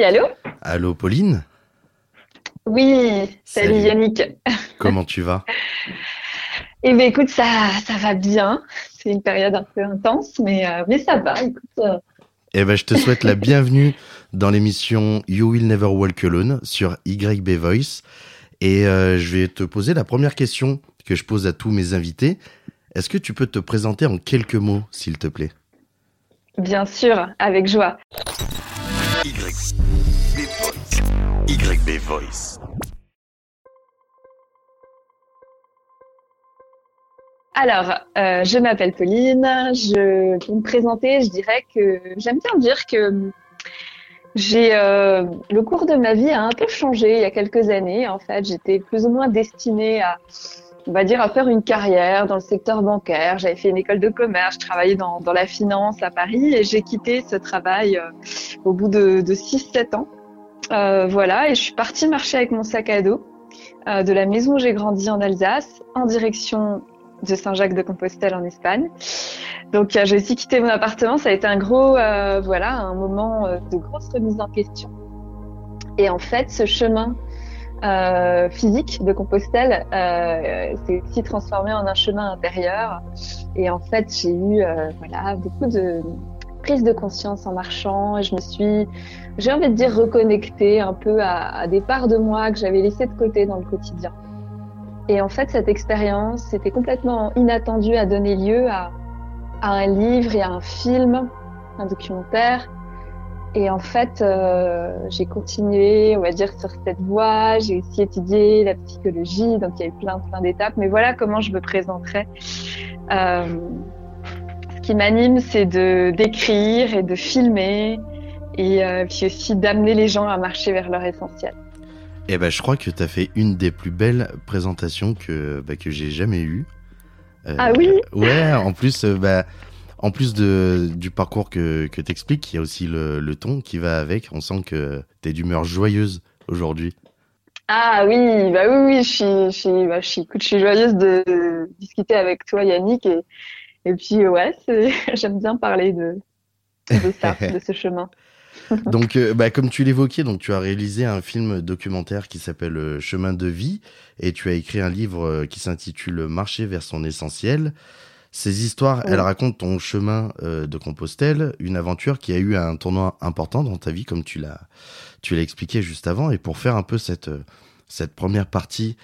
Oui, allô Allô, Pauline Oui, salut, Yannick. Comment tu vas Eh bien, écoute, ça, ça va bien. C'est une période un peu intense, mais, euh, mais ça va. Écoute, euh. Eh ben, je te souhaite la bienvenue dans l'émission You Will Never Walk Alone sur YB Voice. Et euh, je vais te poser la première question que je pose à tous mes invités. Est-ce que tu peux te présenter en quelques mots, s'il te plaît? Bien sûr, avec joie. YB Voice. Alors, euh, je m'appelle Pauline. Je, pour me présenter, je dirais que j'aime bien dire que j'ai euh, le cours de ma vie a un peu changé il y a quelques années. En fait, j'étais plus ou moins destinée à, on va dire, à faire une carrière dans le secteur bancaire. J'avais fait une école de commerce, je travaillais dans, la finance à Paris et j'ai quitté ce travail euh, au bout de, de 6-7 ans. Euh, voilà, et je suis partie marcher avec mon sac à dos euh, de la maison où j'ai grandi en Alsace en direction de Saint-Jacques-de-Compostelle en Espagne. Donc j'ai aussi quitté mon appartement. Ça a été un gros, voilà, un moment de grosse remise en question. Et en fait, ce chemin euh, physique de Compostelle s'est aussi transformé en un chemin intérieur. Et en fait, j'ai eu, voilà, beaucoup de prise de conscience en marchant. Et je me suis, j'ai envie de dire, reconnectée un peu à, des parts de moi que j'avais laissées de côté dans le quotidien. Et en fait, cette expérience, c'était complètement inattendu à donner lieu à, à, un livre et à un film, un documentaire. Et en fait, euh, j'ai continué, on va dire, sur cette voie. J'ai aussi étudié la psychologie, donc il y a eu plein, plein d'étapes. Mais voilà comment je me présenterais. Euh, ce qui m'anime, c'est de d'écrire et de filmer, et euh, puis aussi d'amener les gens à marcher vers leur essentiel. Eh ben, je crois que tu as fait une des plus belles présentations que, bah, que j'ai jamais eues. Ah oui? Ouais, en plus, bah, en plus de, du parcours que, que tu expliques, il y a aussi le, le, ton qui va avec. On sent que tu es d'humeur joyeuse aujourd'hui. Ah oui, bah oui, oui, je suis, je suis, bah, je suis, écoute, je suis joyeuse de discuter avec toi, Yannick. Et, et puis, ouais, j'aime bien parler de, de ça, de ce chemin. donc, euh, bah, comme tu l'évoquais, donc tu as réalisé un film documentaire qui s'appelle euh, Chemin de vie et tu as écrit un livre euh, qui s'intitule Marcher vers son essentiel. Ces histoires, oui. elles racontent ton chemin euh, de Compostelle, une aventure qui a eu un tournoi important dans ta vie, comme tu l'as, tu l'as expliqué juste avant. Et pour faire un peu cette cette première partie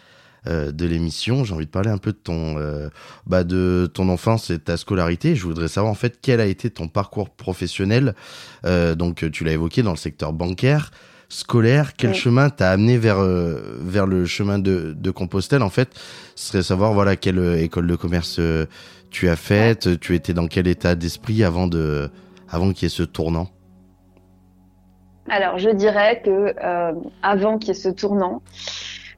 euh, de l'émission, j'ai envie de parler un peu de ton, euh, bah de ton enfance et de ta scolarité. Je voudrais savoir en fait quel a été ton parcours professionnel. Euh, donc tu l'as évoqué dans le secteur bancaire, scolaire. Quel chemin t'a amené vers euh, vers le chemin de, de Compostelle En fait, ce serait savoir voilà quelle école de commerce tu as faite. Tu étais dans quel état d'esprit avant de avant qu'il y ait ce tournant? Alors, je dirais que euh, avant qu'il y ait ce tournant,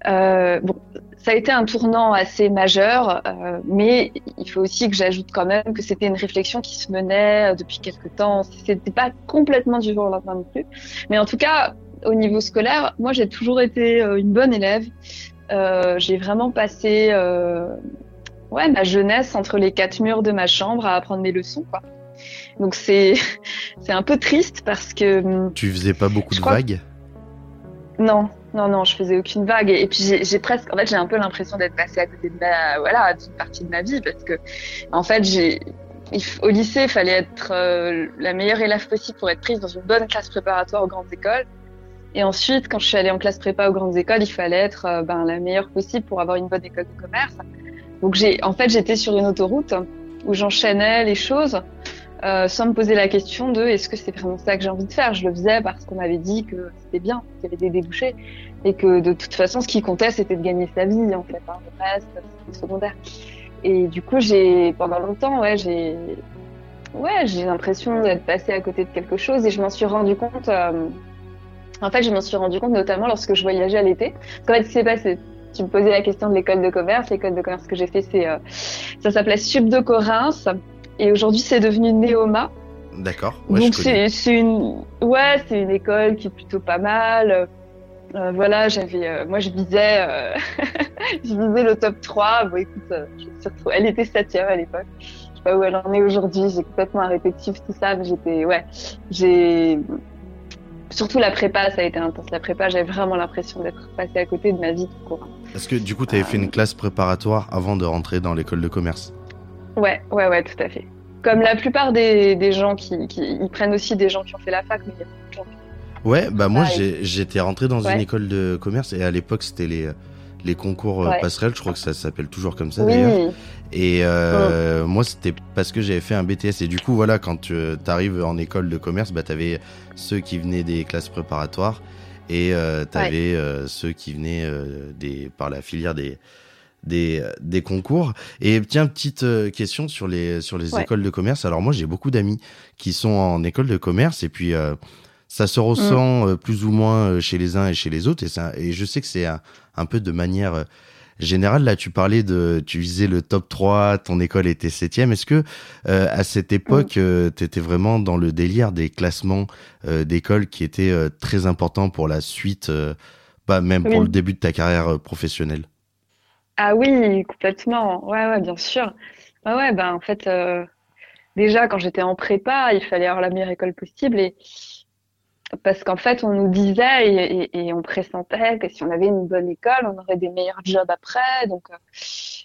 euh, bon, ça a été un tournant assez majeur, euh, mais il faut aussi que j'ajoute quand même que c'était une réflexion qui se menait depuis quelque temps. C'était pas complètement du jour au lendemain non plus, mais en tout cas, au niveau scolaire, moi j'ai toujours été une bonne élève. Euh, j'ai vraiment passé euh, ouais ma jeunesse entre les quatre murs de ma chambre à apprendre mes leçons, quoi. Donc c'est un peu triste parce que tu faisais pas beaucoup de vagues. Que... Non, non, non, je faisais aucune vague et, et puis j'ai presque, en fait, j'ai un peu l'impression d'être passée à côté de ma, voilà, d'une partie de ma vie parce que en fait j'ai au lycée, il fallait être euh, la meilleure élève possible pour être prise dans une bonne classe préparatoire aux grandes écoles. Et ensuite, quand je suis allée en classe prépa aux grandes écoles, il fallait être euh, ben, la meilleure possible pour avoir une bonne école de commerce. Donc en fait, j'étais sur une autoroute où j'enchaînais les choses euh, sans me poser la question de est-ce que c'est vraiment ça que j'ai envie de faire. Je le faisais parce qu'on m'avait dit que c'était bien, qu'il y avait des débouchés et que de toute façon, ce qui comptait, c'était de gagner sa vie en fait. Hein. Le reste, c'était secondaire. Et du coup, j'ai pendant longtemps, ouais, j'ai ouais, l'impression d'être passée à côté de quelque chose et je m'en suis rendu compte. Euh... En fait, je m'en suis rendu compte notamment lorsque je voyageais à l'été. En fait, ce qui s'est passé, tu me posais la question de l'école de commerce. L'école de commerce que j'ai fait, c'est euh, ça s'appelait Sub de Corinth et aujourd'hui c'est devenu Neoma. D'accord. Ouais, Donc c'est une ouais c'est une école qui est plutôt pas mal. Euh, voilà j'avais euh, moi je visais euh, je visais le top 3 bon écoute je retrouvé... elle était septième à l'époque je sais pas où elle en est aujourd'hui j'ai complètement arrêté de suivre tout ça mais j'étais ouais j'ai surtout la prépa, ça a été intense. La prépa, j'avais vraiment l'impression d'être passée à côté de ma vie tout court. Est-ce que du coup, tu avais fait une classe préparatoire avant de rentrer dans l'école de commerce? Ouais, ouais, ouais, tout à fait. Comme la plupart des, gens qui, ils prennent aussi des gens qui ont fait la fac, mais il y a beaucoup de gens Ouais, bah moi j'étais rentré dans une école de commerce et à l'époque c'était les les concours euh, passerelles, je crois que ça s'appelle toujours comme ça d'ailleurs. Et euh, moi c'était parce que j'avais fait un BTS et du coup voilà quand tu arrives en école de commerce, bah t'avais ceux qui venaient des classes préparatoires et euh, t'avais euh, ceux qui venaient euh, des par la filière des des, des concours. Et tiens, petite question sur les, sur les écoles de commerce. Alors moi, j'ai beaucoup d'amis qui sont en école de commerce. Et puis ça se ressent mm. euh, plus ou moins euh, chez les uns et chez les autres. Et, ça, et je sais que c'est un, peu de manière euh, générale. Là, tu parlais de, tu visais le top 3, ton école était septième. Est-ce que à cette époque, mm. tu étais vraiment dans le délire des classements d'école qui étaient très importants pour la suite, pas même pour le début de ta carrière professionnelle? Ah oui, complètement. Ouais, ouais, bien sûr. Ouais, ben en fait, déjà quand j'étais en prépa, il fallait avoir la meilleure école possible et parce qu'en fait, on nous disait et, et, on pressentait que si on avait une bonne école, on aurait des meilleurs jobs après. Donc, euh,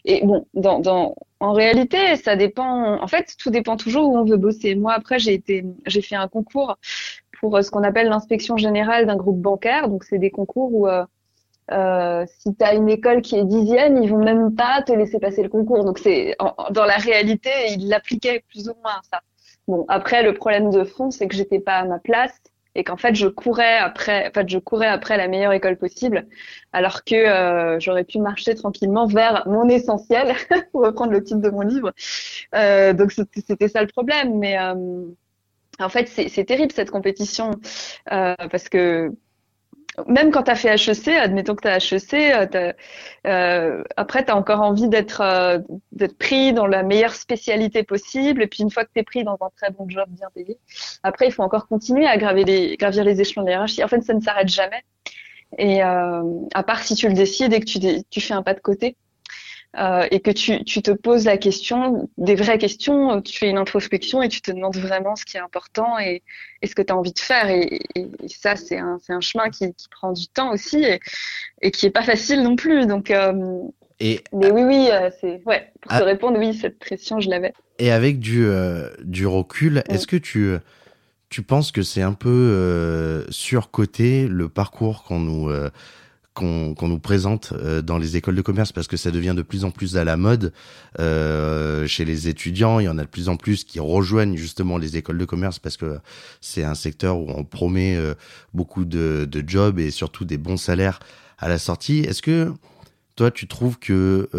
et bon, dans, dans, en réalité, ça dépend. En fait, tout dépend toujours où on veut bosser. Moi, après, j'ai été, j'ai fait un concours pour euh, ce qu'on appelle l'inspection générale d'un groupe bancaire. Donc, c'est des concours où euh, euh, si tu as une école qui est dixième, ils vont même pas te laisser passer le concours. Donc, c'est dans la réalité, ils l'appliquaient plus ou moins ça. Bon, après, le problème de fond, c'est que j'étais pas à ma place et qu'en fait je courais après, en fait je courais après la meilleure école possible, alors que euh, j'aurais pu marcher tranquillement vers mon essentiel, pour reprendre le titre de mon livre. Euh, donc c'était ça le problème, mais euh, en fait c'est terrible cette compétition euh, parce que même quand tu as fait HEC, admettons que tu as HEC, euh, après tu as encore envie d'être euh, d'être pris dans la meilleure spécialité possible. Et puis une fois que tu es pris dans un très bon job bien payé, après il faut encore continuer à graver les, gravir les échelons de hiérarchie. En fait, ça ne s'arrête jamais. Et euh, à part si tu le décides et que tu fais un pas de côté. Euh, et que tu, tu, te poses la question, des vraies questions, tu fais une introspection et tu te demandes vraiment ce qui est important et, et ce que tu as envie de faire. Et, et, ça, c'est un, un, chemin qui, qui, prend du temps aussi et, et qui est pas facile non plus. Donc, euh, et mais oui, oui, euh, c'est ouais. Pour te répondre, oui, cette pression, je l'avais. Et avec du du recul, est-ce que tu tu penses que c'est un peu surcoté le parcours qu'on nous qu'on nous présente euh, dans les écoles de commerce parce que ça devient de plus en plus à la mode euh, chez les étudiants. Il y en a de plus en plus qui rejoignent justement les écoles de commerce parce que c'est un secteur où on promet euh, beaucoup de, jobs et surtout des bons salaires à la sortie. Est-ce que toi tu trouves que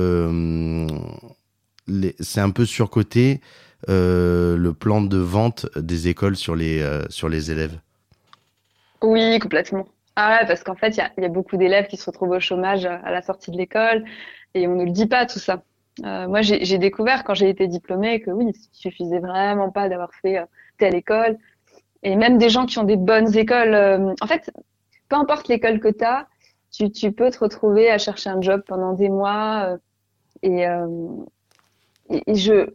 c'est un peu surcoté le plan de vente des écoles sur les sur les élèves? Oui, complètement. Ah ouais, parce qu'en fait, il y a, beaucoup d'élèves qui se retrouvent au chômage à la sortie de l'école et on ne le dit pas tout ça. Euh, moi, j'ai découvert quand j'ai été diplômée que oui, il suffisait vraiment pas d'avoir fait euh, telle école. Et même des gens qui ont des bonnes écoles, euh, en fait, peu importe l'école que tu as, tu, peux te retrouver à chercher un job pendant des mois. Euh, et, et, et, je,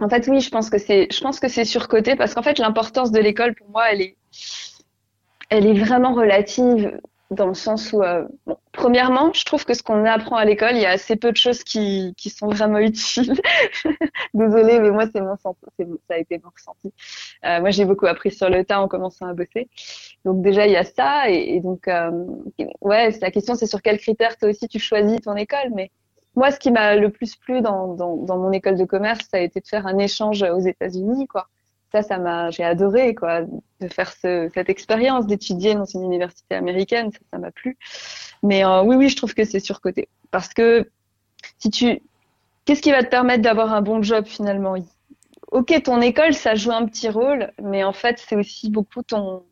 en fait, oui, je pense que c'est, je pense que c'est surcoté parce qu'en fait, l'importance de l'école pour moi, elle est elle est vraiment relative dans le sens où, euh, premièrement, je trouve que ce qu'on apprend à l'école, il y a assez peu de choses qui, sont vraiment utiles. Désolée, mais moi, c'est mon ça a été mon ressenti. Euh, moi, j'ai beaucoup appris sur le tas en commençant à bosser. Donc déjà, il y a ça, et, donc, euh, ouais, la question, c'est sur quels critères toi aussi tu choisis ton école, mais moi, ce qui m'a le plus plu dans, dans, dans mon école de commerce, ça a été de faire un échange aux États-Unis, quoi ça, ça m'a, j'ai adoré quoi, de faire ce, cette expérience d'étudier dans une université américaine, ça, m'a plu. Mais euh, oui, oui, je trouve que c'est surcoté. Parce que si tu, qu'est-ce qui va te permettre d'avoir un bon job finalement? Ok, ton école, ça joue un petit rôle, mais en fait, c'est aussi beaucoup ton,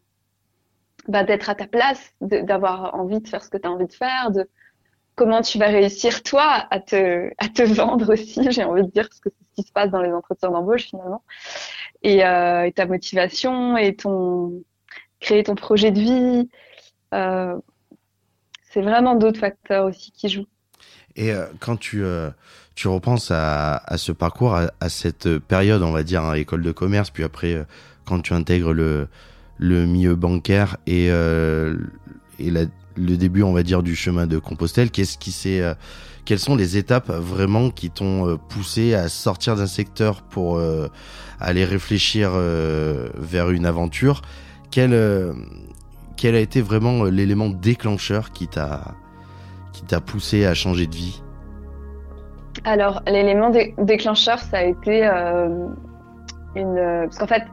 bah, d'être à ta place, d'avoir envie de faire ce que tu as envie de faire, de comment tu vas réussir toi à te, vendre aussi, j'ai envie de dire, parce que c'est ce qui se passe dans les entretiens d'embauche finalement et, euh, ta motivation et ton créer ton projet de vie. Euh, c'est vraiment d'autres facteurs aussi qui jouent. Et euh, quand tu, repenses à, ce parcours, à, cette période, on va dire, hein, école de commerce, puis après, quand tu intègres le, milieu bancaire et, et le début, on va dire, du chemin de Compostelle. Qu'est-ce qui s'est quelles sont les étapes vraiment qui t'ont poussé à sortir d'un secteur pour aller réfléchir vers une aventure? Quel, quel a été vraiment l'élément déclencheur qui t'a qui t'a poussé à changer de vie? Alors, l'élément déclencheur, ça a été euh, une. Parce qu'en fait,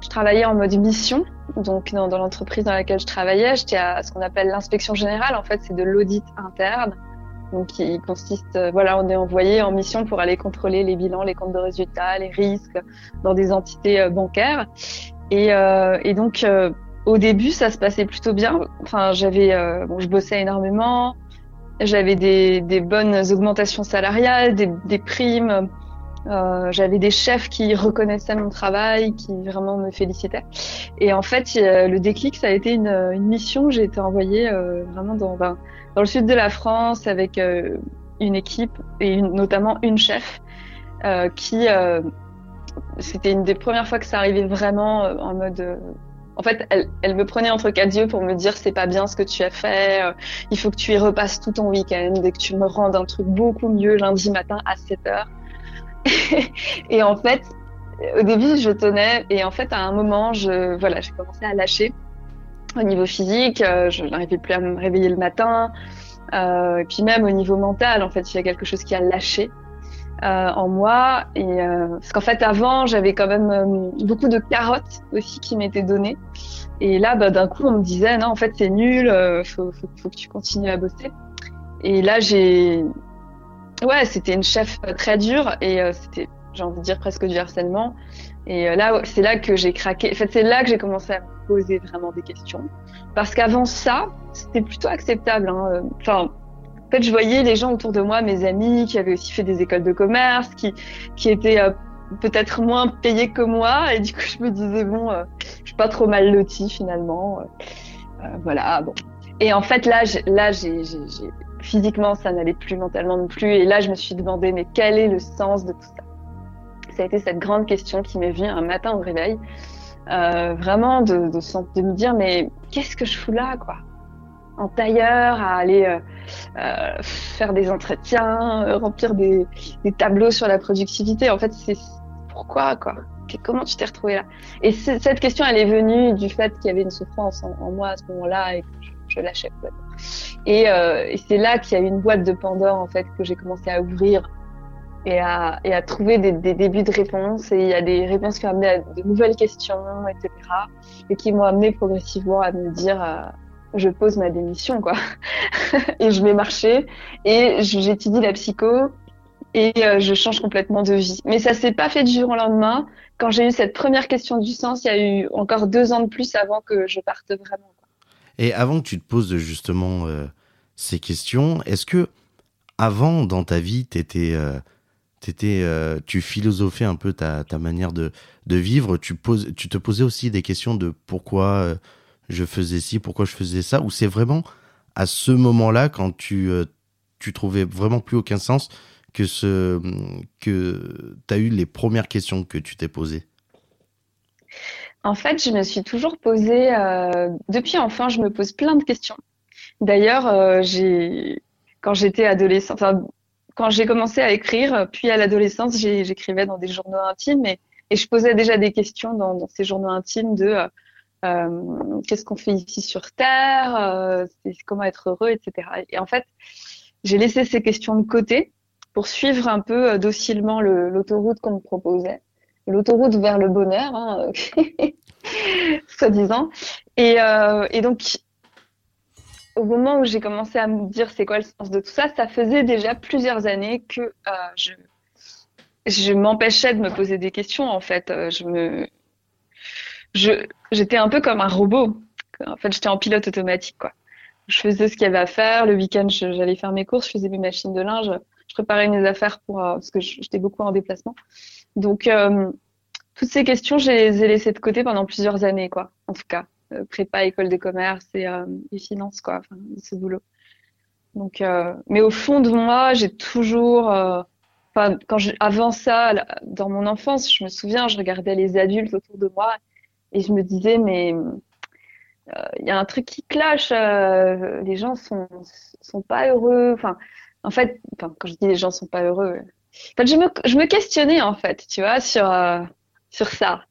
je travaillais en mode mission. Donc, dans, l'entreprise dans laquelle je travaillais, j'étais à ce qu'on appelle l'inspection générale. En fait, c'est de l'audit interne. Donc, qui consiste, euh, voilà, on est envoyé en mission pour aller contrôler les bilans, les comptes de résultats, les risques dans des entités euh, bancaires. Et, euh, et donc, au début, ça se passait plutôt bien. Enfin, j'avais, bon, je bossais énormément. J'avais des, des, bonnes augmentations salariales, des, des primes. Euh, j'avais des chefs qui reconnaissaient mon travail, qui vraiment me félicitaient. Et en fait, le déclic, ça a été une, une mission. J'ai été envoyée euh, vraiment dans, ben, dans le sud de la France avec euh, une équipe et notamment une chef qui, c'était une des premières fois que ça arrivait vraiment en mode en fait, elle, me prenait entre quatre yeux pour me dire c'est pas bien ce que tu as fait, il faut que tu y repasses tout ton week-end et que tu me rendes un truc beaucoup mieux lundi matin à 7 heures. et en fait, au début, je tenais et en fait, à un moment, je, voilà, j'ai commencé à lâcher au niveau physique, euh, je n'arrivais plus à me réveiller le matin, euh, et puis même au niveau mental, en fait, il y a quelque chose qui a lâché. Euh, en moi. Parce qu'en fait, avant, j'avais quand même beaucoup de carottes aussi qui m'étaient données. Et là, bah, d'un coup, on me disait non, en fait, c'est nul. Faut, faut, faut, que tu continues à bosser. Et là, j'ai, ouais, c'était une chef très dure et c'était, j'ai envie de dire presque du harcèlement. Et là, c'est là que j'ai craqué. En fait, c'est là que j'ai commencé à me poser vraiment des questions. Parce qu'avant ça, c'était plutôt acceptable. Hein. Enfin, en fait, je voyais les gens autour de moi, mes amis, qui avaient aussi fait des écoles de commerce, qui, qui étaient euh, peut-être moins payés que moi. Et du coup, je me disais, bon, euh, je suis pas trop mal lotie finalement. Euh, voilà, bon. Et en fait, là, là, j'ai, physiquement, ça n'allait plus, mentalement non plus. Et là, je me suis demandé, mais quel est le sens de tout ça? Ça a été cette grande question qui m'est venue un matin au réveil. vraiment de, de, me dire, mais qu'est-ce que je fous là, quoi? En tailleur, à aller euh, euh, faire des entretiens, euh, remplir des, tableaux sur la productivité. En fait, c'est pourquoi quoi? Comment tu t'es retrouvée là? Et cette question, elle est venue du fait qu'il y avait une souffrance en, moi à ce moment-là et que je, lâchais. Et, euh, et c'est là qu'il y a eu une boîte de Pandore en fait que j'ai commencé à ouvrir et à, trouver des, débuts de réponses. Et il y a des réponses qui ont amené à de nouvelles questions, etc. Et qui m'ont amené progressivement à me dire je pose ma démission, quoi. et je vais marcher et j'étudie la psycho et euh, je change complètement de vie. Mais ça s'est pas fait du jour au lendemain. Quand j'ai eu cette première question du sens, il y a eu encore deux ans de plus avant que je parte vraiment. Et avant que tu te poses justement euh, ces questions, est-ce que avant dans ta vie, t'étais, euh, t'étais, euh, tu philosophais un peu ta, manière de, vivre, tu, te posais aussi des questions de pourquoi je faisais ci, pourquoi je faisais ça, ou c'est vraiment à ce moment-là, quand tu, tu trouvais vraiment plus aucun sens, que, que tu as eu les premières questions que tu t'es posées? En fait, je me suis toujours posé, euh, depuis enfant, je me pose plein de questions. D'ailleurs, euh, quand j'étais adolescente, enfin, quand j'ai commencé à écrire, puis à l'adolescence, j'écrivais dans des journaux intimes et, je posais déjà des questions dans, ces journaux intimes de euh, qu'est-ce qu'on fait ici sur Terre, comment être heureux, etc. Et en fait, j'ai laissé ces questions de côté pour suivre un peu docilement l'autoroute qu'on me proposait, l'autoroute vers le bonheur, hein, soi-disant. Et, et donc, au moment où j'ai commencé à me dire c'est quoi le sens de tout ça, ça faisait déjà plusieurs années que euh, je, je m'empêchais de me poser des questions. En fait, je me, je, j'étais un peu comme un robot. En fait, j'étais en pilote automatique, quoi. Je faisais ce qu'il y avait à faire. Le week-end, j'allais faire mes courses, je faisais mes machines de linge, je préparais mes affaires pour euh, parce que j'étais beaucoup en déplacement. Donc, euh, toutes ces questions, je les ai laissées de côté pendant plusieurs années, quoi. En tout cas, euh, prépa, école de commerce et, et finances, quoi. Enfin, ce boulot. Donc, mais au fond de moi, j'ai toujours quand je, avant ça, dans mon enfance, je me souviens, je regardais les adultes autour de moi et je me disais, mais euh, il y a un truc qui. Euh, les gens sont sont pas heureux. Enfin, en fait, quand je dis les gens sont pas heureux, je me je me questionnais en fait, tu vois, sur euh, sur ça,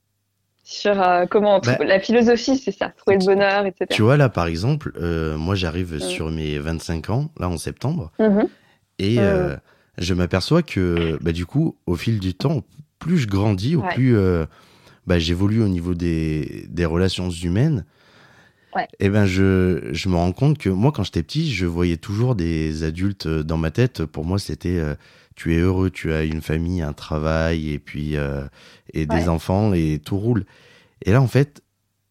sur euh, comment Bah, la philosophie, c'est ça, trouver le bonheur, etc. Tu vois, là, par exemple, euh, moi, j'arrive sur mes 25 ans, là, en septembre, Mhm. et je m'aperçois que, bah, du coup, au fil du temps, plus je grandis, au Ouais. plus bah, j'évolue au niveau des, des relations humaines, Ouais. et ben, je, je me rends compte que moi, quand j'étais petit, je voyais toujours des adultes euh, dans ma tête. Pour moi, c'était euh, tu es heureux, tu as une famille, un travail, et puis euh, et des enfants, et tout roule. Et là, en fait,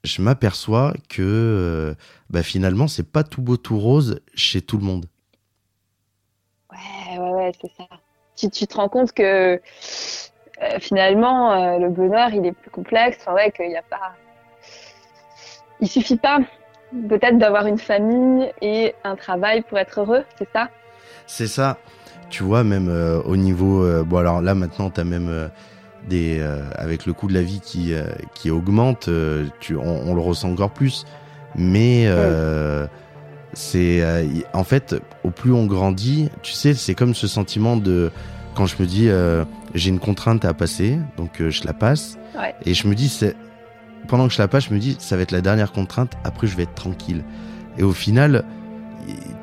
je m'aperçois que euh, bah, finalement, c'est pas tout beau, tout rose chez tout le monde. Ouais, ouais, ouais, c'est ça. Tu, tu te rends compte que finalement, le bonheur, il est plus complexe. Enfin, ouais, qu'il n'y a pas. Il suffit pas peut-être d'avoir une famille et un travail pour être heureux, c'est ça? C'est ça. Tu vois, même euh, au niveau. euh, bon, alors là, maintenant, tu as même euh, des. avec le coût de la vie qui, qui augmente, tu, on, on le ressent encore plus. Mais. c'est. en fait, au plus on grandit, tu sais, c'est comme ce sentiment de. Quand je me dis, j'ai une contrainte à passer, donc je la passe. Ouais. Et je me dis, c'est. Pendant que je la passe, je me dis, ça va être la dernière contrainte, après je vais être tranquille. Et au final,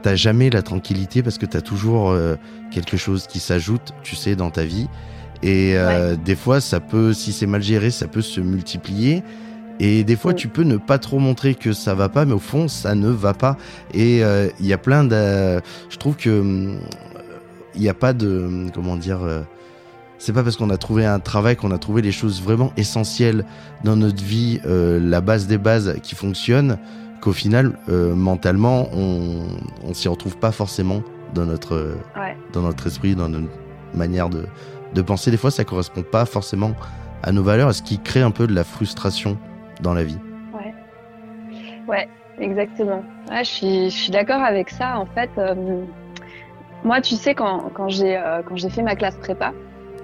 t'as jamais la tranquillité parce que t'as toujours euh, quelque chose qui s'ajoute, tu sais, dans ta vie. Et euh, des fois, ça peut, si c'est mal géré, ça peut se multiplier. Et des fois, Mm. tu peux ne pas trop montrer que ça va pas, mais au fond, ça ne va pas. Et euh, il y a plein de. Je trouve que hum, il n'y a pas de. Comment dire euh, C'est pas parce qu'on a trouvé un travail qu'on a trouvé les choses vraiment essentielles dans notre vie, euh, la base des bases qui fonctionne, qu'au final, euh, mentalement, on, on s'y retrouve pas forcément dans notre, euh, Ouais. dans notre esprit, dans notre manière de, de penser. Des fois, ça correspond pas forcément à nos valeurs, ce qui crée un peu de la frustration dans la vie. Ouais, exactement. Ouais, je suis, je suis d'accord avec ça. En fait, euh, moi, tu sais, quand, quand j'ai euh, quand j'ai fait ma classe prépa,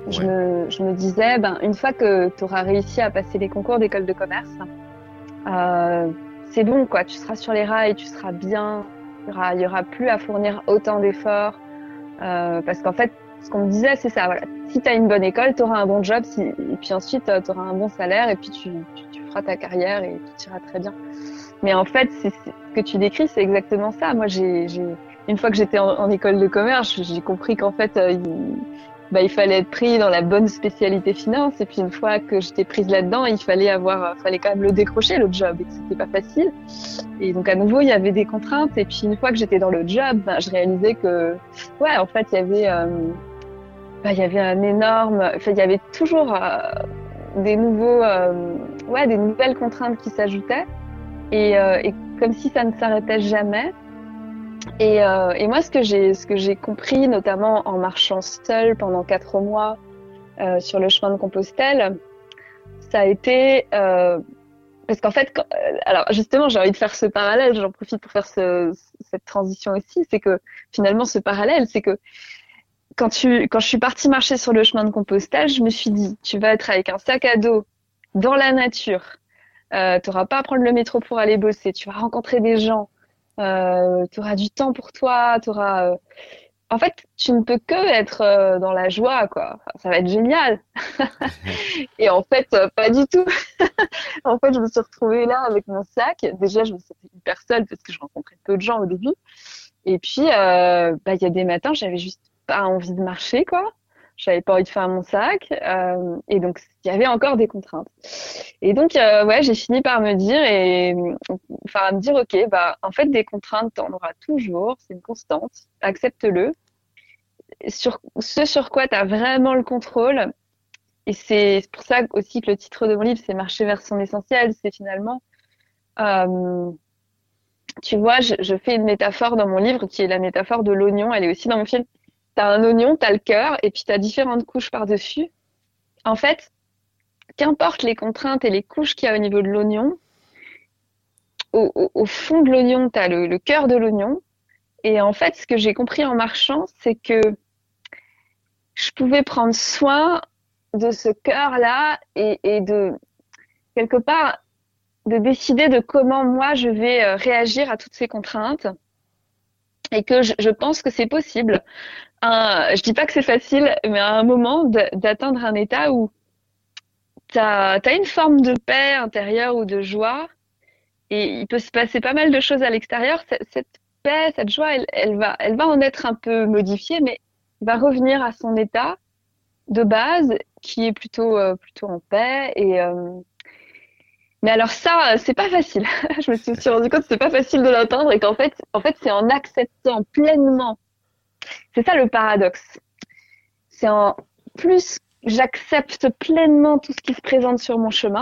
je, me, je me disais, ben, une fois que tu auras réussi à passer les concours d'école de commerce, euh, c'est bon, quoi. Tu seras sur les rails, tu seras bien. Il y aura, aura plus à fournir autant d'efforts. Euh, parce qu'en fait, ce qu'on me disait, c'est ça. Voilà. Si tu as une bonne école, tu auras un bon job. Si, et puis ensuite, tu auras un bon salaire. Et puis, tu, tu, tu feras ta carrière et tout ira très bien. Mais en fait, c'est c'est- ce que tu décris, c'est exactement ça. Moi, j'ai, j'ai- une fois que j'étais en, en école de commerce, j'ai compris qu'en fait, euh, il, bah, il fallait être pris dans la bonne spécialité finance. Et puis une fois que j'étais prise là-dedans, il fallait avoir, euh, fallait quand même le décrocher le job, et c'était pas facile. Et donc à nouveau, il y avait des contraintes. Et puis une fois que j'étais dans le job, ben, je réalisais que, ouais, en fait, il y avait, euh, bah, il y avait un énorme, enfin, il y avait toujours euh, des nouveaux, euh, ouais, des nouvelles contraintes qui s'ajoutaient. Et, et comme si ça ne s'arrêtait jamais. Et, euh, et moi, ce que j'ai, compris, notamment en marchant seule pendant quatre mois euh, sur le chemin de Compostelle, ça a été euh, parce qu'en fait, alors justement, j'ai envie de faire ce parallèle. J'en profite pour faire ce, cette transition aussi. C'est que finalement, ce parallèle, c'est que quand je suis partie marcher sur le chemin de Compostelle, je me suis dit, tu vas être avec un sac à dos dans la nature. Tu n'auras pas à prendre le métro pour aller bosser. Tu vas rencontrer des gens. Euh, tu auras du temps pour toi. Tu auras. En fait, tu ne peux que être euh, dans la joie, quoi. Enfin, ça va être génial. Et en fait, euh, pas du tout. en fait, je me suis retrouvée là avec mon sac. Déjà, je me sentais hyper seule parce que je rencontrais peu de gens au début. Et puis, euh, bah, il y a des matins, j'avais juste pas envie de marcher, quoi. J'avais pas envie de faire mon sac. Euh, et donc, il y avait encore des contraintes. Et donc, euh, ouais, j'ai fini par me dire et, enfin, à me dire, ok, bah, en fait, des contraintes, t'en auras toujours. C'est une constante. Accepte-le. Sur ce sur quoi tu as vraiment le contrôle, et c'est pour ça aussi que le titre de mon livre, c'est Marcher vers son essentiel. C'est finalement, euh, tu vois, je, je, fais une métaphore dans mon livre qui est la métaphore de l'oignon. Elle est aussi dans mon film. Tu as un oignon, tu le cœur, et puis tu as différentes couches par-dessus. En fait, qu'importe les contraintes et les couches qu'il y a au niveau de l'oignon, au, fond de l'oignon, tu le, cœur de l'oignon. Et en fait, ce que j'ai compris en marchant, c'est que je pouvais prendre soin de ce cœur-là et, de quelque part de décider de comment moi je vais euh, réagir à toutes ces contraintes et que je pense que c'est possible. Un, je dis pas que c'est facile, mais à un moment d'atteindre un état où tu as, une forme de paix intérieure ou de joie et il peut se passer pas mal de choses à l'extérieur. Cette, paix, cette joie, elle, va, en être un peu modifiée, mais va revenir à son état de base qui est plutôt euh, en paix euh, mais alors ça c'est pas facile je me suis rendu compte que c'est pas facile de l'atteindre et qu'en fait en fait c'est en acceptant pleinement c'est ça le paradoxe c'est en plus j'accepte pleinement tout ce qui se présente sur mon chemin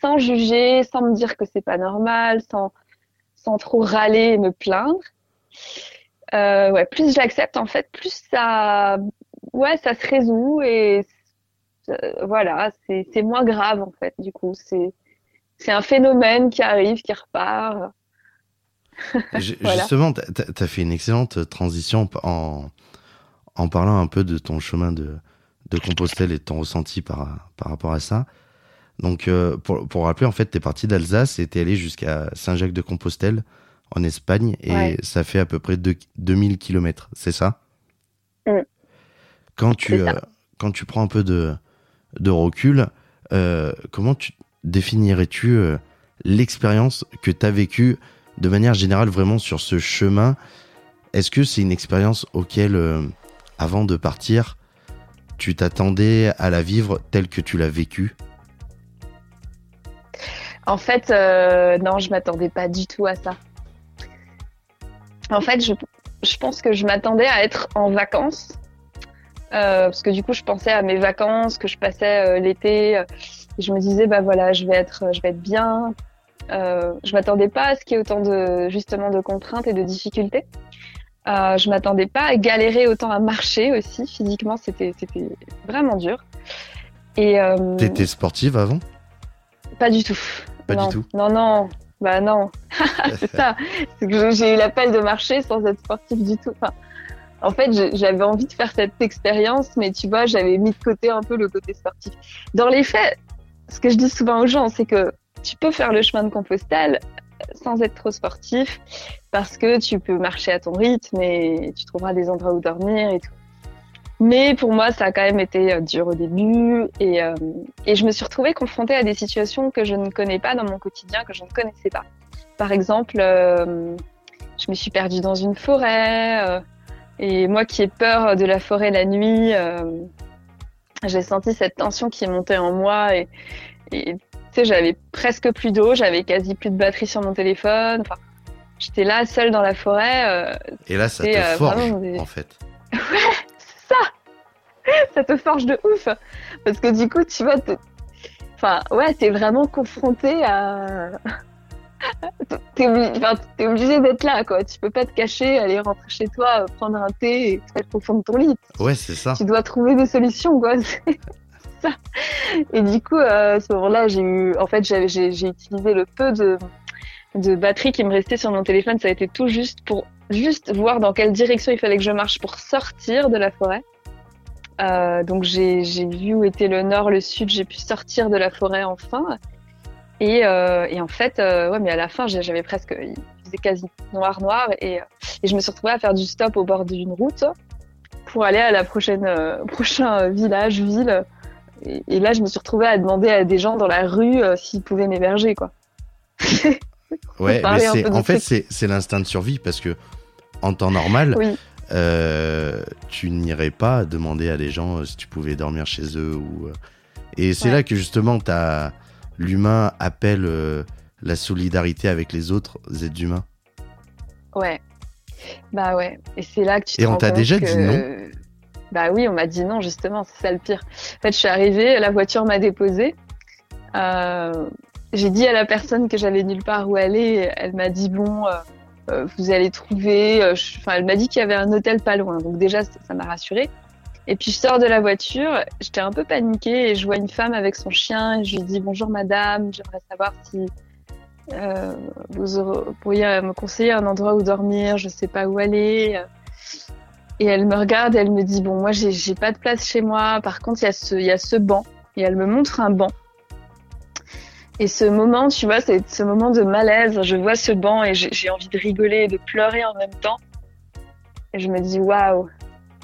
sans juger sans me dire que c'est pas normal sans sans trop râler et me plaindre euh, plus j'accepte en fait plus ça ouais, ça se résout et euh, voilà, c'est moins grave en fait. Du coup, c'est un phénomène qui arrive, qui repart. Justement, tu as, fait une excellente transition en, en parlant un peu de ton chemin de, de Compostelle et de ton ressenti par, par rapport à ça. Donc, euh, pour, pour rappeler, en fait, tu es parti d'Alsace et tu es allé jusqu'à Saint-Jacques-de-Compostelle en Espagne et ça fait à peu près 2000 km, c'est ça? Mm. Quand tu, euh, quand tu prends un peu de, de recul, euh, comment tu définirais-tu l'expérience que tu as vécue de manière générale vraiment sur ce chemin Est-ce que c'est une expérience auquel, avant de partir, tu t'attendais à la vivre telle que tu l'as vécue? En fait, non, je m'attendais pas du tout à ça. En fait, je, pense que je m'attendais à être en vacances euh, parce que du coup, je pensais à mes vacances que je passais euh, l'été. Euh, je me disais, bah voilà, je vais être, je vais être bien. Euh, je m'attendais pas à ce qu'il y ait autant de justement de contraintes et de difficultés. Euh, je m'attendais pas à galérer autant à marcher aussi. Physiquement, c'était c'était vraiment dur. Et euh, t'étais sportive avant? Pas du tout. Pas du tout. Non, non. Bah non. c'est ça. J'ai eu l'appel de marcher sans être sportive du tout. Enfin, en fait, j'avais envie de faire cette expérience, mais tu vois, j'avais mis de côté un peu le côté sportif. Dans les faits, ce que je dis souvent aux gens, c'est que tu peux faire le chemin de Compostelle sans être trop sportif, parce que tu peux marcher à ton rythme et tu trouveras des endroits où dormir et tout. Mais pour moi, ça a quand même été euh, dur au début et, euh, et je me suis retrouvée confrontée à des situations que je ne connais pas dans mon quotidien, que je ne connaissais pas. Par exemple, euh, je me suis perdue dans une forêt. Et moi qui ai peur de la forêt la nuit, j'ai senti cette tension qui est montée en moi et tu sais, j'avais presque plus d'eau, j'avais quasi plus de batterie sur mon téléphone. Enfin, j'étais là seule dans la forêt. Euh, et là, ça te euh, forge, en fait. Ouais, c'est ça. ça te forge de ouf. Parce que du coup, tu vois, enfin, ouais, t'es vraiment confronté à t'es obligé, obligé d'être là, quoi. Tu peux pas te cacher, aller rentrer chez toi, prendre un thé et être au fond de ton lit. Ouais, c'est ça. Tu dois trouver des solutions, quoi. Et du coup, euh, à ce moment-là, j'ai utilisé le peu de, batterie qui me restait sur mon téléphone. Ça a été tout juste pour juste voir dans quelle direction il fallait que je marche pour sortir de la forêt. Euh, donc j'ai vu où était le nord, le sud. J'ai pu sortir de la forêt enfin. Et, euh, en fait, ouais, mais à la fin, j'avais presque, il faisait quasi noir noir et, je me suis retrouvée à faire du stop au bord d'une route pour aller à la prochaine prochain village ville. Et, et, là, je me suis retrouvée à demander à des gens dans la rue euh, s'ils pouvaient m'héberger, quoi. ouais, mais c'est, en fait, c'est, c'est l'instinct de survie parce que en temps normal, oui. euh, tu n'irais pas demander à des gens si tu pouvais dormir chez eux ou. Et c'est ouais. là que justement, t'as l'humain appelle euh, la solidarité avec les autres êtres humains. Ouais. Bah ouais. Et c'est là que tu te Et on t'a déjà que... dit non Bah oui, on m'a dit non, justement, c'est ça le pire. En fait, je suis arrivée, la voiture m'a déposée. Euh, j'ai dit à la personne que j'allais nulle part où aller. Elle m'a dit bon, euh, euh vous allez trouver. Enfin, elle m'a dit qu'il y avait un hôtel pas loin. Donc déjà, ça m'a rassurée. Et puis je sors de la voiture, j'étais un peu paniquée et je vois une femme avec son chien je lui dis bonjour madame, j'aimerais savoir si vous pourriez me conseiller un endroit où dormir, je sais pas où aller. Et elle me regarde elle me dit bon moi j'ai pas de place chez moi, par contre il y a ce y a ce banc et elle me montre un banc. Et ce moment, tu vois, c'est ce moment de malaise. Je vois ce banc et j'ai envie de rigoler et de pleurer en même temps. Et je me dis, waouh,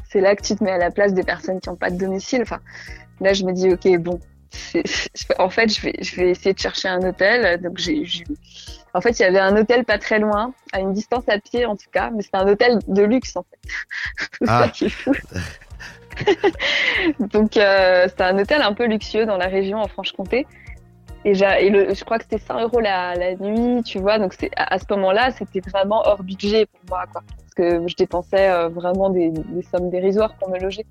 c'est là que tu te mets à la place des personnes qui n'ont pas de domicile. Enfin, là, je me dis, ok, bon, en fait, je vais, je vais essayer de chercher un hôtel. Donc, j'ai, en fait, il y avait un hôtel pas très loin, à une distance à pied en tout cas, mais c'était un hôtel de luxe en fait. C'est ça ah. qui est fou. donc, euh, c'était un hôtel un peu luxueux dans la région en Franche-Comté. Et, je crois que c'était 100 euros la, la, nuit, tu vois. Donc, à, à ce moment-là, c'était vraiment hors budget pour moi, quoi. Parce que je dépensais euh, vraiment des, des sommes dérisoires pour me loger.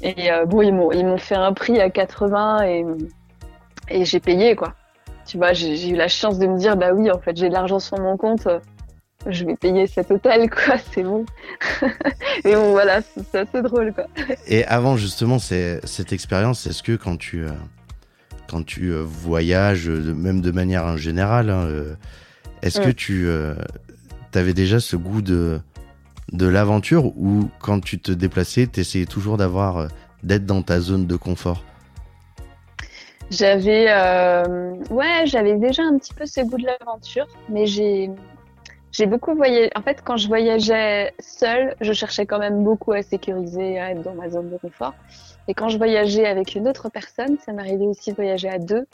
Et euh, bon, ils m'ont, ils m'ont fait un prix à 80 et, et j'ai payé, quoi. Tu vois, j'ai, eu la chance de me dire, bah oui, en fait, j'ai de l'argent sur mon compte, je vais payer cet hôtel, quoi, c'est bon. et bon, voilà, c'est, assez drôle, quoi. Et avant, justement, cette expérience, est-ce que quand tu, euh, quand tu euh, voyages, même de manière générale, hein, est-ce que tu avais déjà ce goût de de l'aventure ou quand tu te déplaçais, tu essayais toujours d'avoir euh, d'être dans ta zone de confort? J'avais euh, ouais, j'avais déjà un petit peu ce goût de l'aventure, mais j'ai j'ai beaucoup voyagé. En fait, quand je voyageais seule, je cherchais quand même beaucoup à sécuriser, à être dans ma zone de confort. Et quand je voyageais avec une autre personne, ça m'arrivait aussi de voyager à deux.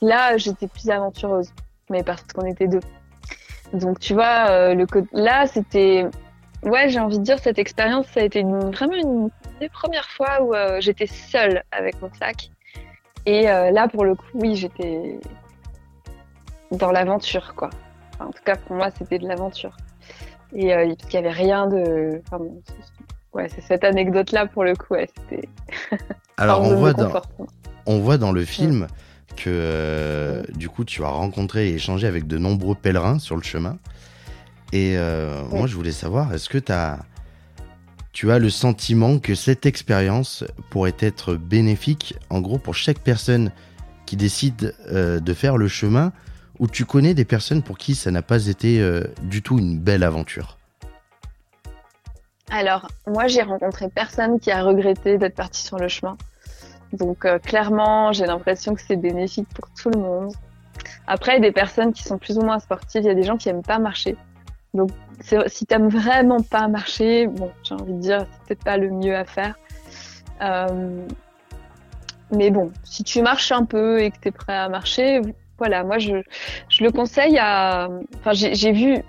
Là, j'étais plus aventureuse, mais parce qu'on était deux. Donc, tu vois, euh, le là, c'était Ouais, j'ai envie de dire, cette expérience, ça a été vraiment une des premières fois où euh, j'étais seule avec mon sac. Et euh, là, pour le coup, oui, j'étais dans l'aventure, quoi. en tout cas, pour moi, c'était de l'aventure. Et euh, il n'y avait rien de. Enfin, ouais, c'est cette anecdote-là, pour le coup, ouais, c'était. Alors, on voit, dans, on voit dans le film que, du coup, tu as rencontré et échangé avec de nombreux pèlerins sur le chemin. Et euh, moi, je voulais savoir, est-ce que as, tu as le sentiment que cette expérience pourrait être bénéfique, en gros, pour chaque personne qui décide euh, de faire le chemin, ou tu connais des personnes pour qui ça n'a pas été euh, du tout une belle aventure? Alors, moi, j'ai rencontré personne qui a regretté d'être parti sur le chemin. Donc, clairement, j'ai l'impression que c'est bénéfique pour tout le monde. Après, des personnes qui sont plus ou moins sportives, il y a des gens qui aiment pas marcher. Donc, si t'aimes vraiment pas marcher, bon, j'ai envie de dire, c'est peut-être pas le mieux à faire. Euh, mais bon, si tu marches un peu et que t'es prêt à marcher, voilà, moi je, je le conseille à. Enfin, j'ai vu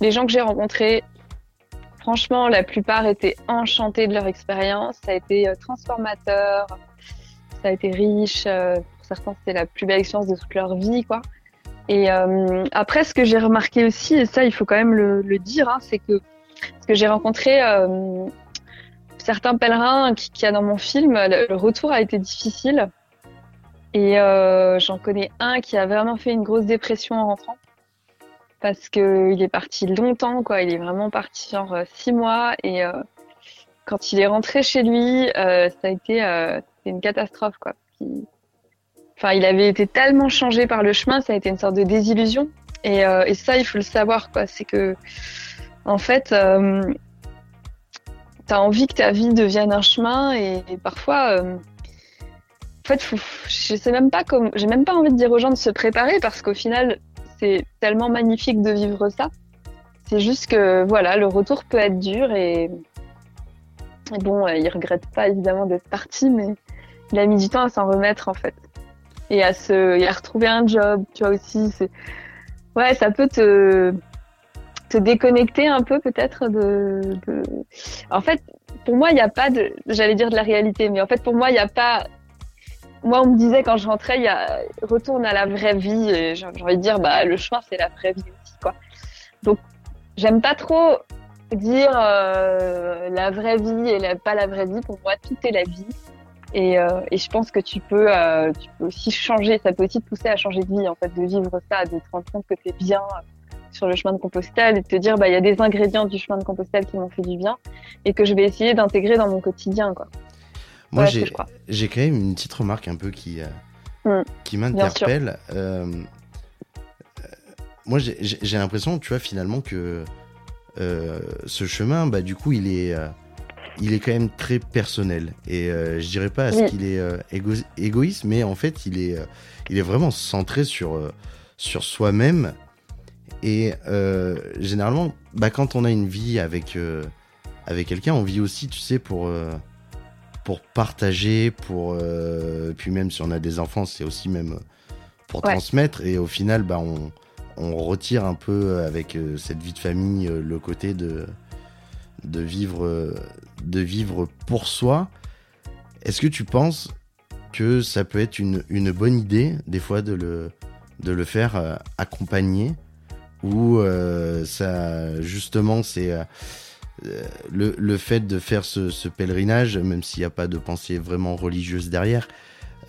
les gens que j'ai rencontrés. Franchement, la plupart étaient enchantés de leur expérience. Ça a été euh, transformateur, ça a été riche. Euh, pour certains, c'était la plus belle expérience de toute leur vie, quoi. Et euh, après, ce que j'ai remarqué aussi, et ça, il faut quand même le, dire, hein, c'est que ce que j'ai rencontré euh, certains pèlerins qui, qui a dans mon film, le, retour a été difficile. Et euh, j'en connais un qui a vraiment fait une grosse dépression en rentrant parce que il est parti longtemps, quoi. Il est vraiment parti genre six mois et quand il est rentré chez lui, ça a été une catastrophe, quoi. Enfin, il avait été tellement changé par le chemin, ça a été une sorte de désillusion. Et, euh, ça, il faut le savoir, quoi. C'est que, en fait, euh, t'as envie que ta vie devienne un chemin, et, parfois, euh, en fait, je sais même pas j'ai même pas envie de dire aux gens de se préparer parce qu'au final, c'est tellement magnifique de vivre ça. C'est juste que, voilà, le retour peut être dur et, et bon, il regrette pas évidemment d'être parti, mais il a mis du temps à s'en remettre en fait et à se à retrouver un job tu vois aussi c'est ouais ça peut te te déconnecter un peu peut-être de, de en fait pour moi il n'y a pas de j'allais dire de la réalité mais en fait pour moi il n'y a pas moi on me disait quand je rentrais il y a retourne à la vraie vie et j'ai envie de dire bah le chemin c'est la vraie vie aussi quoi. Donc j'aime pas trop dire euh, la vraie vie et la, pas la vraie vie. Pour moi tout est la vie et, euh, et, je pense que tu peux, euh, tu peux aussi changer, ça peut aussi te pousser à changer de vie, en fait, de vivre ça, de te rendre compte que tu es bien sur le chemin de Compostelle et de te dire, bah, il y a des ingrédients du chemin de Compostelle qui m'ont fait du bien et que je vais essayer d'intégrer dans mon quotidien, quoi. Moi, j'ai, j'ai quand même une petite remarque un peu qui, euh, mmh. qui m'interpelle. Moi, j'ai, j'ai l'impression, tu vois, finalement, que ce chemin, bah, du coup, il est il est quand même très personnel. Et euh, je dirais pas à ce qu'il est euh, égoïste, mais en fait, il est, euh, il est vraiment centré sur, sur soi-même. Et généralement, bah, quand on a une vie avec, avec quelqu'un, on vit aussi, tu sais, pour, pour partager, pour. puis même si on a des enfants, c'est aussi même pour transmettre. Et au final, bah, on, on retire un peu avec cette vie de famille le côté de de vivre, de vivre pour soi. Est-ce que tu penses que ça peut être une, bonne idée, des fois, de le, de le faire euh, accompagner? Ou euh, ça, justement, c'est euh, le, fait de faire ce, pèlerinage, même s'il n'y a pas de pensée vraiment religieuse derrière.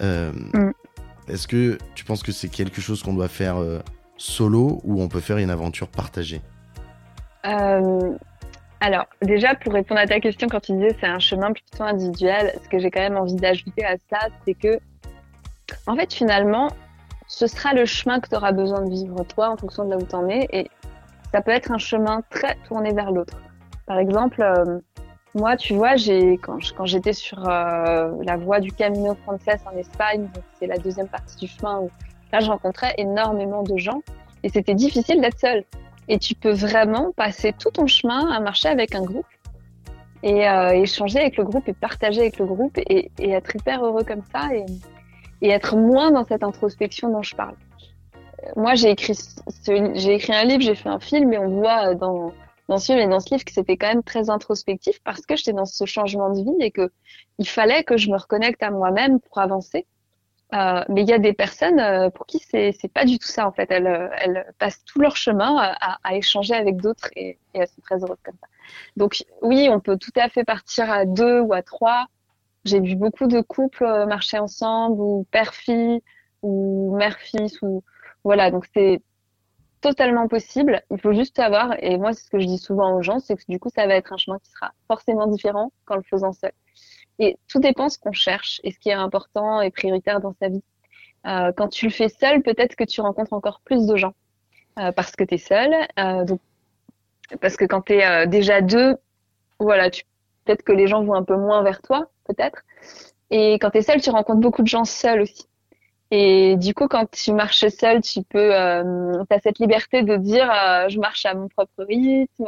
Mm. Est-ce que tu penses que c'est quelque chose qu'on doit faire solo ou on peut faire une aventure partagée? Alors, déjà, pour répondre à ta question, quand tu disais c'est un chemin plutôt individuel, ce que j'ai quand même envie d'ajouter à ça, c'est que, en fait, finalement, ce sera le chemin que tu auras besoin de vivre toi en fonction de là où tu en es. Et ça peut être un chemin très tourné vers l'autre. Par exemple, euh, moi, tu vois, j'ai quand, j'étais sur euh, la voie du Camino Frances en Espagne, c'est la deuxième partie du chemin où là, je rencontrais énormément de gens et c'était difficile d'être seule. Et tu peux vraiment passer tout ton chemin à marcher avec un groupe et euh, échanger avec le groupe et partager avec le groupe et, être hyper heureux comme ça et, être moins dans cette introspection dont je parle. Moi, j'ai écrit, j'ai écrit un livre, j'ai fait un film et on voit dans, dans ce film et dans ce livre que c'était quand même très introspectif parce que j'étais dans ce changement de vie et que il fallait que je me reconnecte à moi-même pour avancer. Euh, mais il y a des personnes euh, pour qui c'est c'est pas du tout ça en fait. Elles, euh, elles passent tout leur chemin à, à échanger avec d'autres et, et, elles sont très heureuses comme ça. Donc oui, on peut tout à fait partir à deux ou à trois. J'ai vu beaucoup de couples marcher ensemble ou père-fille ou mère-fils ou voilà. Donc c'est totalement possible. Il faut juste savoir et moi c'est ce que je dis souvent aux gens, c'est que du coup ça va être un chemin qui sera forcément différent qu'en le faisant seul. Et tout dépend ce qu'on cherche et ce qui est important et prioritaire dans sa vie. Euh, quand tu le fais seul, peut-être que tu rencontres encore plus de gens euh, parce que tu es seul. Euh, parce que quand tu es déjà deux, voilà, peut-être que les gens vont un peu moins vers toi, peut-être. Et quand tu es seul, tu rencontres beaucoup de gens seuls aussi. Et du coup, quand tu marches seul, tu peux, as cette liberté de dire, je marche à mon propre rythme.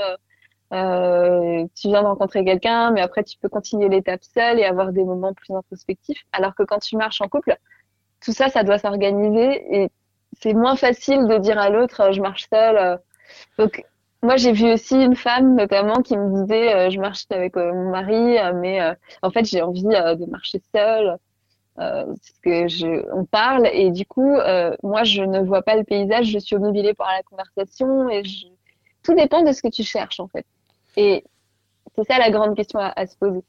Euh, tu viens de rencontrer quelqu'un, mais après tu peux continuer l'étape seule et avoir des moments plus introspectifs. Alors que quand tu marches en couple, tout ça, ça doit s'organiser et c'est moins facile de dire à l'autre euh, je marche seule. Donc moi j'ai vu aussi une femme notamment qui me disait euh, je marche avec mon mari, mais en fait j'ai envie de marcher seule. Euh, parce que je, on parle et du coup moi je ne vois pas le paysage, je suis obnubilée par la conversation et je... tout dépend de ce que tu cherches en fait. Et c'est ça la grande question à, se poser.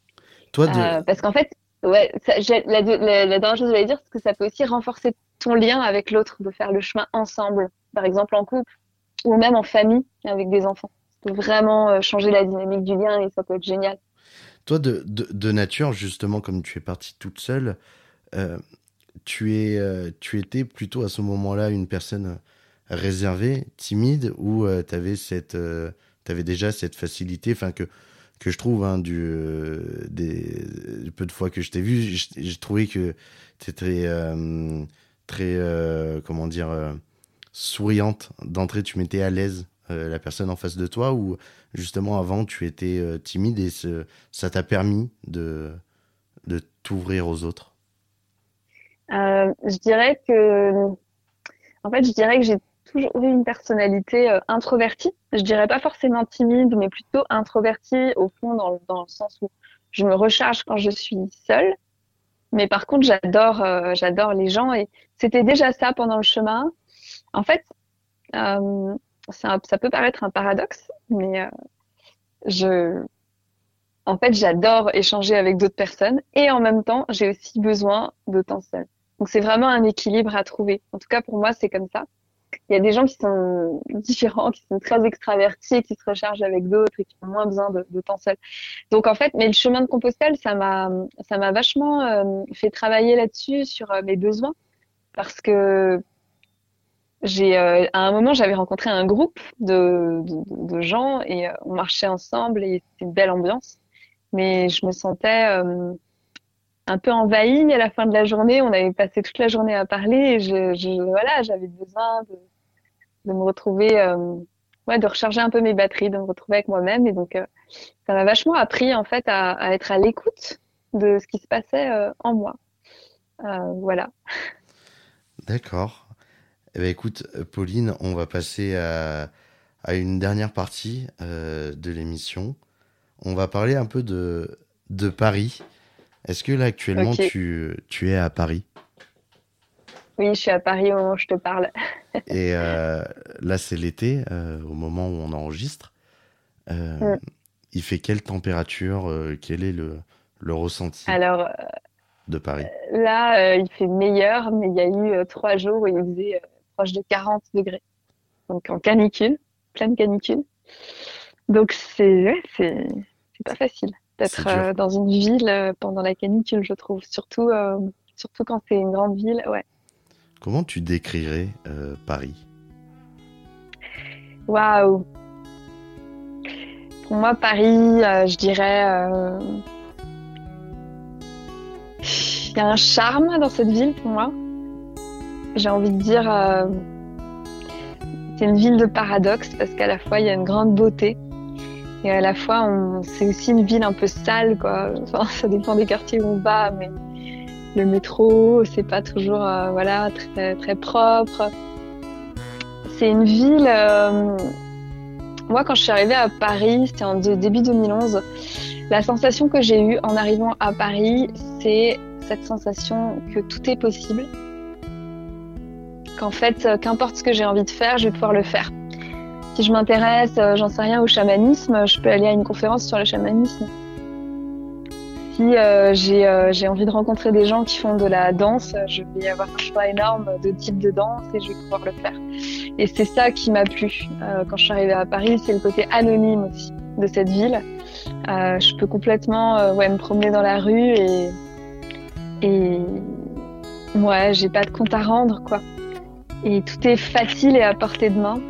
Toi, euh, parce qu'en fait, ouais, ça, la, la, la, dernière chose que je voulais dire, c'est que ça peut aussi renforcer ton lien avec l'autre, de faire le chemin ensemble, par exemple en couple ou même en famille avec des enfants. Ça peut vraiment euh, changer la dynamique du lien et ça peut être génial. Toi, de, de, de nature, justement, comme tu es partie toute seule, euh, tu, es, euh, tu étais plutôt à ce moment-là une personne réservée, timide, ou tu avais cette tu avais déjà cette facilité, enfin que que je trouve hein, du euh, des peu de fois que je t'ai vu, j'ai trouvé que tu étais euh, très euh, comment dire souriante d'entrée, tu m'étais à l'aise la personne en face de toi ou justement avant tu étais timide et ça t'a permis de de t'ouvrir aux autres? je dirais que en fait, je dirais que j'ai toujours eu une personnalité euh, introvertie. Je dirais pas forcément timide, mais plutôt introvertie au fond dans, dans le sens où je me recharge quand je suis seule. Mais par contre, j'adore, euh, j'adore les gens et c'était déjà ça pendant le chemin. En fait, euh, ça, ça peut paraître un paradoxe, mais euh, je, en fait, j'adore échanger avec d'autres personnes et en même temps, j'ai aussi besoin de temps seul. Donc c'est vraiment un équilibre à trouver. En tout cas, pour moi, c'est comme ça il y a des gens qui sont différents, qui sont très extravertis, qui se rechargent avec d'autres et qui ont moins besoin de, temps seul. Donc en fait, mais le chemin de Compostelle, ça m'a, ça m'a vachement euh, fait travailler là-dessus sur euh, mes besoins, parce que j'ai, euh, à un moment, j'avais rencontré un groupe de, de, gens et on marchait ensemble et c'était une belle ambiance. mais je me sentais un peu envahie à la fin de la journée. On avait passé toute la journée à parler et je, voilà, j'avais besoin de, me retrouver, euh, ouais, de recharger un peu mes batteries, de me retrouver avec moi-même. Et donc, euh, ça m'a vachement appris en fait à, être à l'écoute de ce qui se passait euh, en moi. Voilà. D'accord. Eh ben, écoute, Pauline, on va passer à, une dernière partie de l'émission. On va parler un peu de Paris. Est-ce que là, actuellement, tu, tu es à Paris? Oui, je suis à Paris au moment où je te parle. Et euh, là, c'est l'été, euh, au moment où on enregistre. Euh, Mm. Il fait quelle température Quel est le, le ressenti Alors de Paris? là, il fait meilleur, mais il y a eu trois jours où il faisait proche de 40 degrés. Donc en canicule, pleine canicule. Donc c'est ouais, pas facile d'être euh, dans une ville euh, pendant la canicule, je trouve. Surtout euh, surtout quand c'est une grande ville. Ouais. Comment tu décrirais euh, Paris? Waouh. Pour moi, Paris, je dirais, il y a un charme dans cette ville pour moi. J'ai envie de dire, c'est une ville de paradoxe parce qu'à la fois il y a une grande beauté et à la fois c'est aussi une ville un peu sale quoi. Enfin, ça dépend des quartiers où on va, mais le métro, c'est pas toujours, euh, voilà, très très propre. C'est une ville. euh, moi, quand je suis arrivée à Paris, c'était en début 2011, la sensation que j'ai eue en arrivant à Paris, c'est cette sensation que tout est possible. Qu'en fait, euh, qu'importe ce que j'ai envie de faire, je vais pouvoir le faire. Si je m'intéresse, euh, j'en sais rien, au chamanisme, je peux aller à une conférence sur le chamanisme. Si euh, j'ai euh, envie de rencontrer des gens qui font de la danse, je vais avoir un choix énorme de types de danse et je vais pouvoir le faire. Et c'est ça qui m'a plu euh, quand je suis arrivée à Paris, c'est le côté anonyme aussi de cette ville. Euh, je peux complètement euh, ouais, me promener dans la rue et, et ouais, j'ai pas de compte à rendre quoi. Et tout est facile et à portée de main.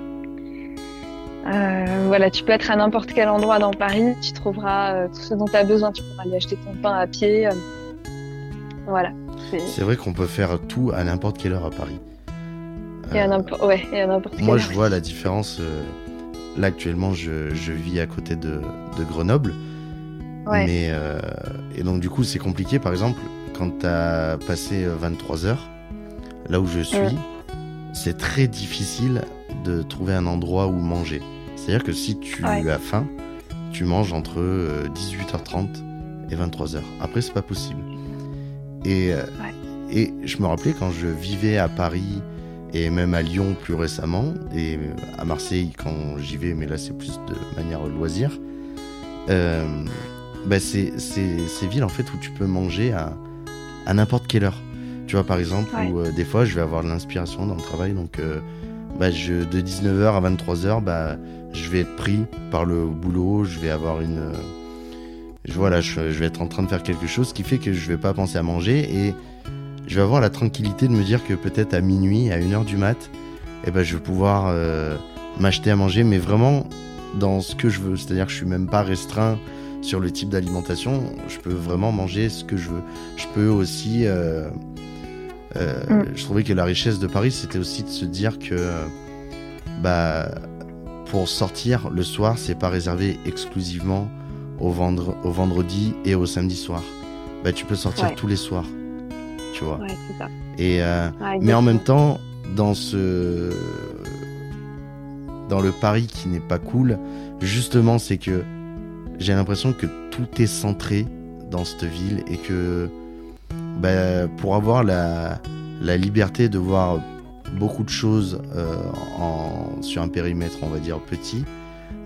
Euh, voilà, tu peux être à n'importe quel endroit dans Paris, tu trouveras euh, tout ce dont tu as besoin. Tu pourras aller acheter ton pain à pied. euh, voilà. C'est- vrai qu'on peut faire tout à n'importe quelle heure à Paris. Et à n'importe ouais, Moi, je vois la différence. là, actuellement, je, je vis à côté de, de Grenoble. Ouais. Mais, et donc, du coup, c'est compliqué. Par exemple, quand tu as passé euh, 23 heures, là où je suis, Ouais. c'est très difficile de trouver un endroit où manger. C'est-à-dire que si tu Ouais. as faim, tu manges entre euh, 18h30 et 23h. Après, c'est pas possible. Et, euh, Ouais. et je me rappelais quand je vivais à Paris et même à Lyon plus récemment, et à Marseille quand j'y vais, mais là c'est plus de manière loisir, euh, bah c'est c'est- ces villes en fait où tu peux manger à, à n'importe quelle heure. Tu vois par exemple Ouais. où euh, des fois je vais avoir de l'inspiration dans le travail, donc euh, bah, je, de 19h à 23h, bah, je vais être pris par le boulot, je vais avoir une... je, je, vais être en train de faire quelque chose qui fait que je vais pas penser à manger et je vais avoir la tranquillité de me dire que peut-être à minuit, à 1h du mat, eh ben, je vais pouvoir euh, m'acheter à manger, mais vraiment dans ce que je veux. C'est-à-dire que je suis même pas restreint sur le type d'alimentation. Je peux vraiment manger ce que je veux. Je peux aussi. euh, euh, Mm. Je trouvais que la richesse de Paris, c'était aussi de se dire que bah, pour sortir le soir, c'est pas réservé exclusivement au, vendre, au vendredi et au samedi soir. Bah, tu peux sortir Ouais. tous les soirs. Tu vois. Ouais, ça. Et, euh, Ouais, mais en même temps, dans ce. Dans le Paris qui n'est pas cool, justement, c'est que j'ai l'impression que tout est centré dans cette ville et que bah, pour avoir la, la liberté de voir beaucoup de choses euh, en, sur un périmètre, on va dire, petit,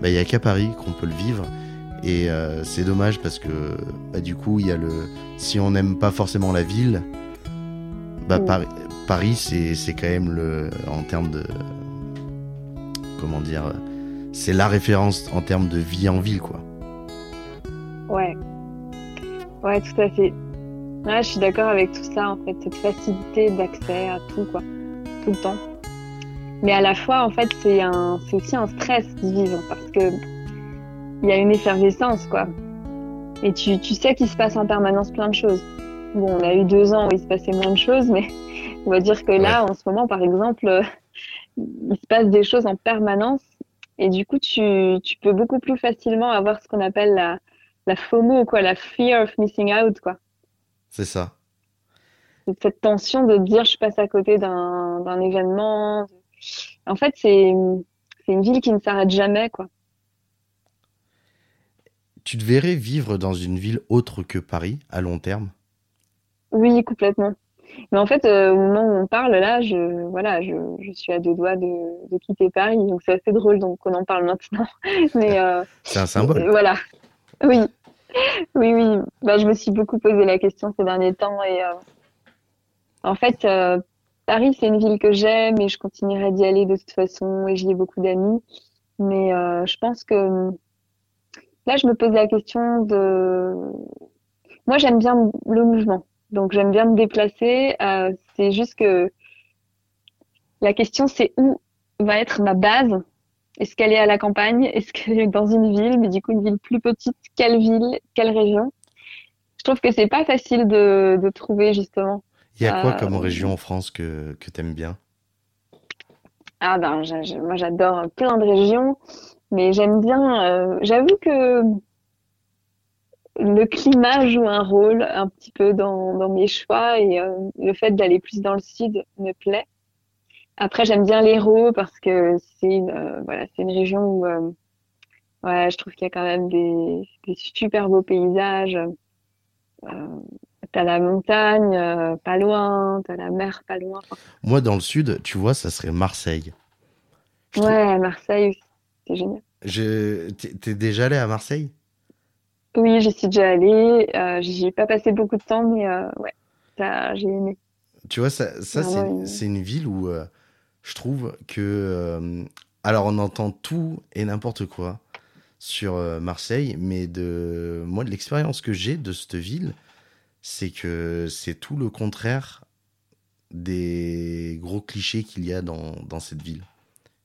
bah, il n'y a qu'à Paris qu'on peut le vivre. Et euh, c'est dommage parce que bah, du coup, il y a le. Si on n'aime pas forcément la ville, bah, Mm. Paris, Paris c'est c'est quand même le. En termes de. Comment dire C'est la référence en termes de vie en ville, quoi. Ouais. Ouais, tout à fait. Ouais, je suis d'accord avec tout ça, en fait, cette facilité d'accès à tout, quoi, tout le temps. Mais à la fois, en fait, c'est un, c'est aussi un stress d'y vivre parce que il y a une effervescence, quoi. et tu, tu sais qu'il se passe en permanence plein de choses. Bon, on a eu deux ans où il se passait moins de choses, mais on va dire que là, en ce moment, par exemple, euh, il se passe des choses en permanence. Et du coup, tu, tu peux beaucoup plus facilement avoir ce qu'on appelle la, la FOMO, quoi, la fear of missing out, quoi. C'est ça. Cette tension de dire je passe à côté d'un, événement. En fait, c'est, une ville qui ne s'arrête jamais, quoi. Tu te verrais vivre dans une ville autre que Paris à long terme? Oui, complètement. Mais en fait, euh, au moment où on parle, là, je, voilà, je, je suis à deux doigts de, de quitter Paris, donc c'est assez drôle, donc on en parle maintenant. Mais euh, C'est un symbole. voilà, oui, oui, oui. Bah, je me suis beaucoup posé la question ces derniers temps et euh, en fait, euh, Paris, c'est une ville que j'aime et je continuerai d'y aller de toute façon et j'y ai beaucoup d'amis. Mais euh, je pense que là, je me pose la question de... Moi, j'aime bien le mouvement, donc j'aime bien me déplacer. C'est juste que la question, c'est où va être ma base? Est-ce qu'elle est à la campagne? Est-ce qu'elle est dans une ville? Mais du coup, une ville plus petite, quelle ville? Quelle région? Je trouve que c'est pas facile de, de trouver justement. Il y a quoi Euh, comme région en France que, que t'aimes bien? Ah ben, moi j'adore plein de régions, mais j'aime bien. euh, j'avoue que le climat joue un rôle un petit peu dans, dans mes choix et euh, le fait d'aller plus dans le sud me plaît. Après, j'aime bien l'Hérault parce que c'est une, euh, voilà, c'est une région où euh, ouais, je trouve qu'il y a quand même des, des super beaux paysages. Euh, t'as la montagne euh, pas loin, t'as la mer pas loin. Enfin, Moi, dans le sud, tu vois, ça serait Marseille. Je trouve- ouais, Marseille, c'est génial. Je... T'es déjà allé à Marseille? Oui, j'y suis déjà allée. J'y ai pas passé beaucoup de temps, mais ouais, j'ai aimé. Tu vois, ça, ça c'est une ville où euh, je trouve que... euh, alors, on entend tout et n'importe quoi sur euh, Marseille, mais de moi, de l'expérience que j'ai de cette ville, c'est que c'est tout le contraire des gros clichés qu'il y a dans, dans cette ville.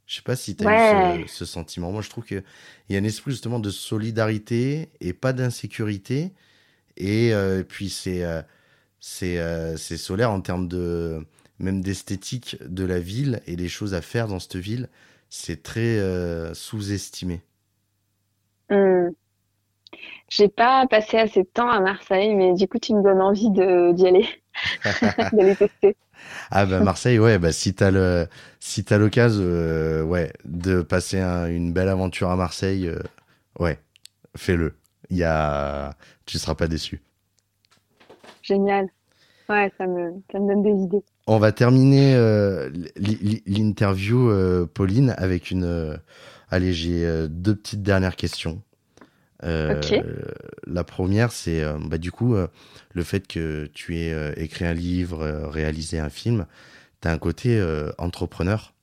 Je sais pas si tu as eu Ouais. ce, ce sentiment. Moi, je trouve qu'il y a un esprit justement de solidarité et pas d'insécurité. Et euh, puis, c'est euh, c'est euh, c'est solaire en termes de même d'esthétique de la ville et les choses à faire dans cette ville. C'est très euh, sous-estimé. Hmm. J'ai pas passé assez de temps à Marseille, mais du coup, tu me donnes envie d'y aller, d'aller tester. Ah bah Marseille, ouais, bah si t'as le si t'as l'occasion, euh, ouais, de passer un- une belle aventure à Marseille, euh, ouais, fais-le. Il y a, tu seras pas déçu. Génial. Ouais, ça me, ça me donne des idées. On va terminer euh, l'interview, euh, Pauline, avec une. euh, allez, j'ai deux petites dernières questions. Euh, Ok. La première, c'est bah, du coup le fait que tu aies écrit un livre, réalisé un film. Tu as un côté entrepreneur.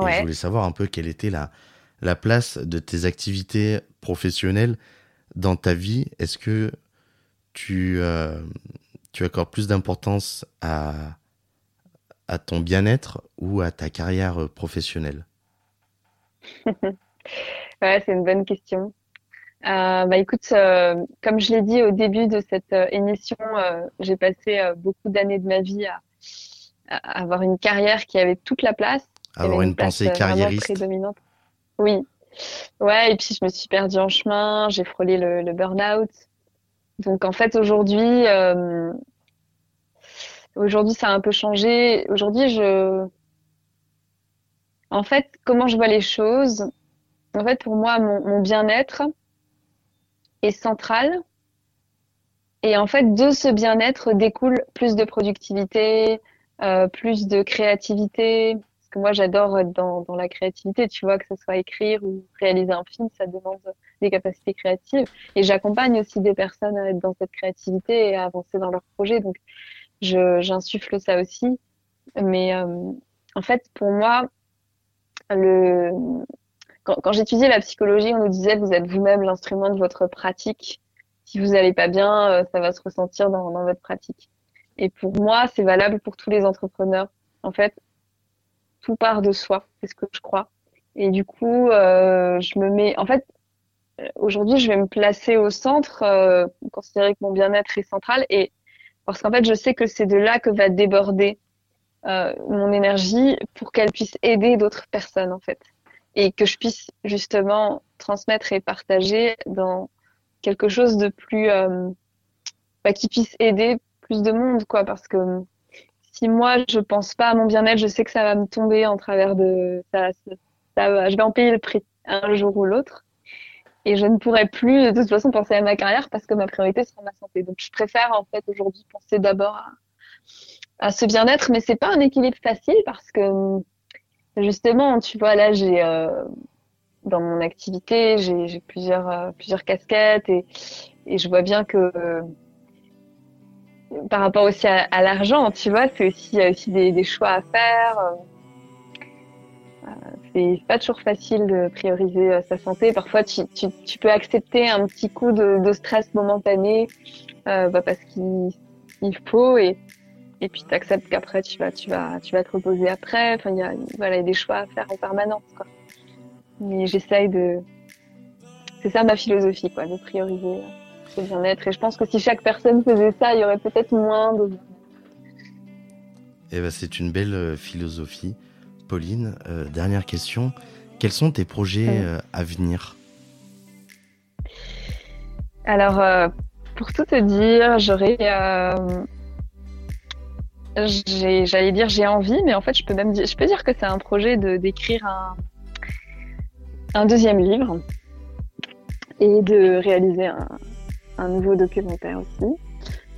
Et je Ouais. voulais savoir un peu quelle était la, la place de tes activités professionnelles dans ta vie. Est-ce que tu, euh, tu accordes plus d'importance à, à ton bien-être ou à ta carrière euh, professionnelle? Ouais, c'est une bonne question. Euh, bah écoute, euh, comme je l'ai dit au début de cette euh, émission, j'ai passé beaucoup d'années de ma vie à, à avoir une carrière qui avait toute la place, Avoir une place pensée carriériste prédominante. Oui. Ouais, et puis je me suis perdue en chemin, j'ai frôlé le, le burn-out. Donc en fait aujourd'hui, euh, aujourd'hui ça a un peu changé. Aujourd'hui, je, en fait, comment je vois les choses, en fait pour moi mon, bien-être est central. Et en fait, de ce bien-être découle plus de productivité, euh, plus de créativité. Que moi, j'adore être dans, dans la créativité. Tu vois, que ce soit écrire ou réaliser un film, ça demande des capacités créatives. Et j'accompagne aussi des personnes à être dans cette créativité et à avancer dans leurs projets. Donc, j'insuffle ça aussi. Mais euh, en fait, pour moi, le, quand, quand j'étudiais la psychologie, on nous disait vous êtes vous-même l'instrument de votre pratique. Si vous n'allez pas bien, euh, ça va se ressentir dans, dans votre pratique. Et pour moi, c'est valable pour tous les entrepreneurs. En fait, tout part de soi, c'est ce que je crois. Et du coup, euh, je me mets. En fait, aujourd'hui, je vais me placer au centre, euh, considérer que mon bien-être est central, et parce qu'en fait, je sais que c'est de là que va déborder euh, mon énergie pour qu'elle puisse aider d'autres personnes, en fait, et que je puisse justement transmettre et partager dans quelque chose de plus, euh, bah, qui puisse aider plus de monde, quoi, parce que si moi je pense pas à mon bien-être, je sais que ça va me tomber en travers de ça, je vais en payer le prix un jour ou l'autre et je ne pourrai plus de toute façon penser à ma carrière parce que ma priorité sera ma santé. Donc je préfère en fait aujourd'hui penser d'abord à, ce bien-être, mais c'est pas un équilibre facile parce que justement, tu vois là j'ai euh, dans mon activité j'ai plusieurs euh, plusieurs casquettes et, et je vois bien que par rapport aussi à, à l'argent, tu vois, c'est aussi, aussi des, des, choix à faire. Euh, c'est pas toujours facile de prioriser euh, sa santé. Parfois, tu, tu, tu peux accepter un petit coup de, de stress momentané euh, bah parce qu'il il faut et et puis tu acceptes qu'après tu vas tu vas tu vas te reposer après. Enfin, il y a voilà, y a des choix à faire en permanence. Quoi. Mais j'essaye de c'est ça ma philosophie quoi, de prioriser bien-être. Et je pense que si chaque personne faisait ça, il y aurait peut-être moins de. Eh ben, c'est une belle euh, philosophie. Pauline, euh, dernière question. Quels sont tes projets euh, à venir? Alors, euh, pour tout te dire, j'aurais. J'allais dire j'ai envie, mais en fait, je peux même dire, je peux dire que c'est un projet de d'écrire un, un deuxième livre et de réaliser un, un nouveau documentaire aussi.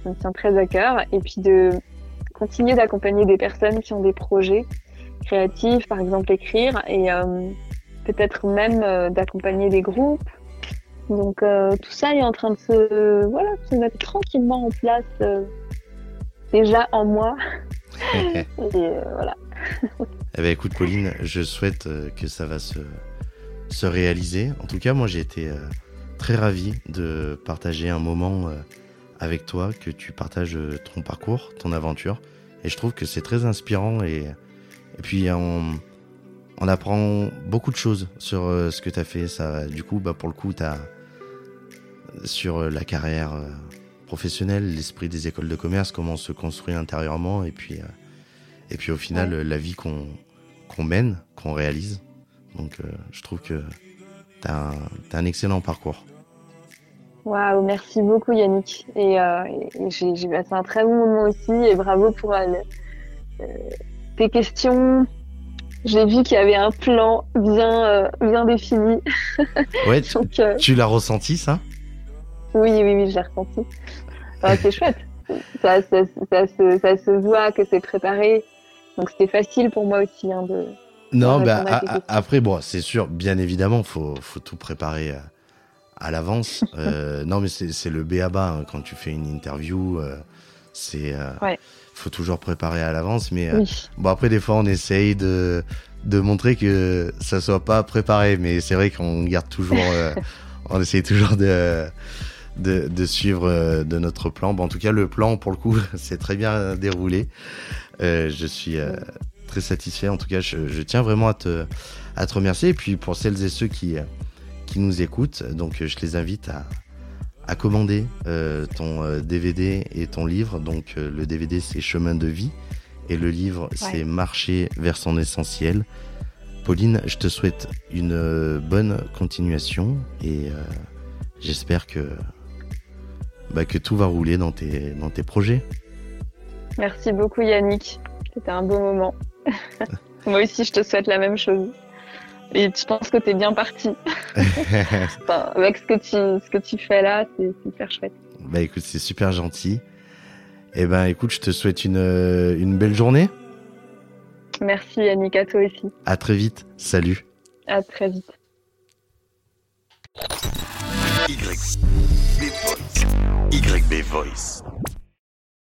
Ça me tient très à cœur. Et puis de continuer d'accompagner des personnes qui ont des projets créatifs, par exemple écrire, et euh, peut-être même euh, d'accompagner des groupes. Donc euh, tout ça est en train de se, voilà, se mettre tranquillement en place déjà en moi. et voilà. eh ben, écoute Pauline, je souhaite que ça va se, se réaliser. En tout cas, moi j'ai été très ravi de partager un moment euh, avec toi, que tu partages euh, ton parcours, ton aventure. Et je trouve que c'est très inspirant et, et puis on, on, apprend beaucoup de choses sur euh, ce que tu as fait. Ça, du coup, bah, pour le coup, as sur la carrière professionnelle, l'esprit des écoles de commerce, comment on se construit intérieurement et puis, et puis au final, la vie qu'on qu'on mène, qu'on réalise. Donc je trouve que tu as, as, un excellent parcours. Waouh, merci beaucoup Yannick. Et, euh, j'ai passé un très bon moment aussi et bravo pour euh, tes questions. J'ai vu qu'il y avait un plan bien, euh, bien défini. Ouais, Donc, euh, tu l'as ressenti ça? Oui, oui, oui, j'ai ressenti. Enfin, c'est chouette. Ça, ça, ça, se, ça se voit que c'est préparé. Donc c'était facile pour moi aussi hein, de, non, bah, après, bon, c'est sûr, bien évidemment, faut, faut tout préparer euh, à l'avance. euh, non, mais c'est le béaba hein, quand tu fais une interview. Euh, c'est, euh, ouais. faut toujours préparer à l'avance. Mais euh, oui. bon, après, des fois, on essaye de, de montrer que ça soit pas préparé. Mais c'est vrai qu'on garde toujours, on essaye toujours de, de, de suivre de notre plan. Bon, en tout cas, le plan, pour le coup, c'est très bien déroulé. je suis très satisfait. En tout cas, je, je, tiens vraiment à te, à te remercier. Et puis pour celles et ceux qui, qui nous écoutent, donc je les invite à, à commander euh, ton euh, DVD et ton livre. Donc euh, le DVD c'est Chemin de vie et le livre ouais. c'est Marcher vers son essentiel. Pauline, je te souhaite une euh, bonne continuation et euh, j'espère que, bah, que tout va rouler dans tes, dans tes projets. Merci beaucoup Yannick, c'était un beau moment. Moi aussi, je te souhaite la même chose. Et je pense que tu es bien parti. enfin, avec ce que, tu, ce que tu fais là, c'est super chouette. Bah écoute, c'est super gentil. Et eh ben écoute, je te souhaite une, une belle journée. Merci Yannick, à toi aussi. À très vite. Salut. À très vite. YB Voice. YB Voice.